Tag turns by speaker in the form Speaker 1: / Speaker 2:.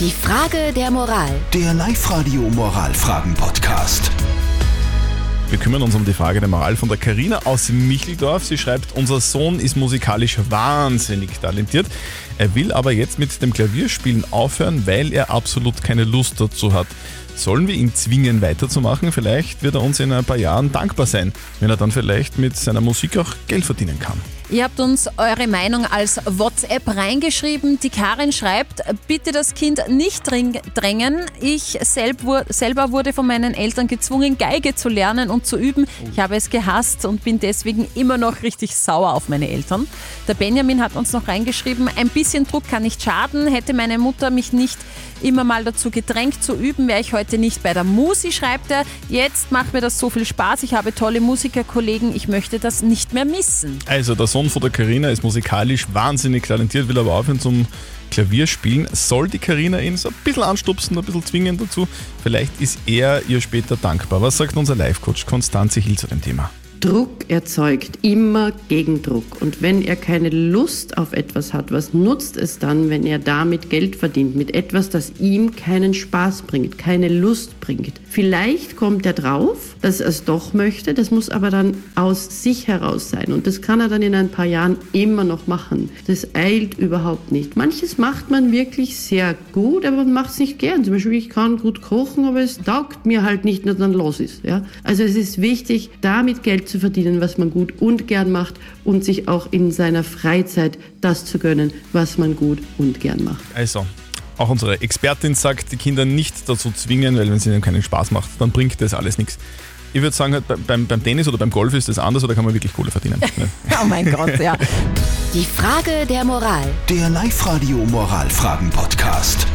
Speaker 1: Die Frage der Moral.
Speaker 2: Der Live-Radio Moralfragen-Podcast.
Speaker 3: Wir kümmern uns um die Frage der Moral von der Karina aus Micheldorf. Sie schreibt, unser Sohn ist musikalisch wahnsinnig talentiert. Er will aber jetzt mit dem Klavierspielen aufhören, weil er absolut keine Lust dazu hat. Sollen wir ihn zwingen weiterzumachen? Vielleicht wird er uns in ein paar Jahren dankbar sein, wenn er dann vielleicht mit seiner Musik auch Geld verdienen kann.
Speaker 4: Ihr habt uns eure Meinung als WhatsApp reingeschrieben. Die Karin schreibt, bitte das Kind nicht drängen. Ich selber wurde von meinen Eltern gezwungen, Geige zu lernen und zu üben. Ich habe es gehasst und bin deswegen immer noch richtig sauer auf meine Eltern. Der Benjamin hat uns noch reingeschrieben, ein bisschen Druck kann nicht schaden. Hätte meine Mutter mich nicht immer mal dazu gedrängt zu üben, wäre ich heute nicht bei der Musi, schreibt er. Jetzt macht mir das so viel Spaß. Ich habe tolle Musikerkollegen. Ich möchte das nicht mehr missen.
Speaker 3: Also das Sohn von der Karina ist musikalisch wahnsinnig talentiert, will aber aufhören zum Klavierspielen. Soll die Karina ihn so ein bisschen anstupsen, ein bisschen zwingen dazu? Vielleicht ist er ihr später dankbar. Was sagt unser Live-Coach Konstanze Hill zu dem Thema?
Speaker 5: Druck erzeugt immer Gegendruck. Und wenn er keine Lust auf etwas hat, was nutzt es dann, wenn er damit Geld verdient? Mit etwas, das ihm keinen Spaß bringt, keine Lust bringt. Vielleicht kommt er drauf, dass er es doch möchte. Das muss aber dann aus sich heraus sein. Und das kann er dann in ein paar Jahren immer noch machen. Das eilt überhaupt nicht. Manches macht man wirklich sehr gut, aber man macht es nicht gern. Zum Beispiel, ich kann gut kochen, aber es taugt mir halt nicht, dass dann los ist. Ja? Also es ist wichtig, damit Geld zu zu verdienen, was man gut und gern macht und sich auch in seiner Freizeit das zu gönnen, was man gut und gern macht.
Speaker 3: Also, auch unsere Expertin sagt, die Kinder nicht dazu zwingen, weil wenn es ihnen keinen Spaß macht, dann bringt das alles nichts. Ich würde sagen, halt, beim, beim Tennis oder beim Golf ist das anders oder kann man wirklich Kohle verdienen.
Speaker 4: oh mein Gott, ja.
Speaker 1: Die Frage der Moral.
Speaker 2: Der Live-Radio Moralfragen-Podcast.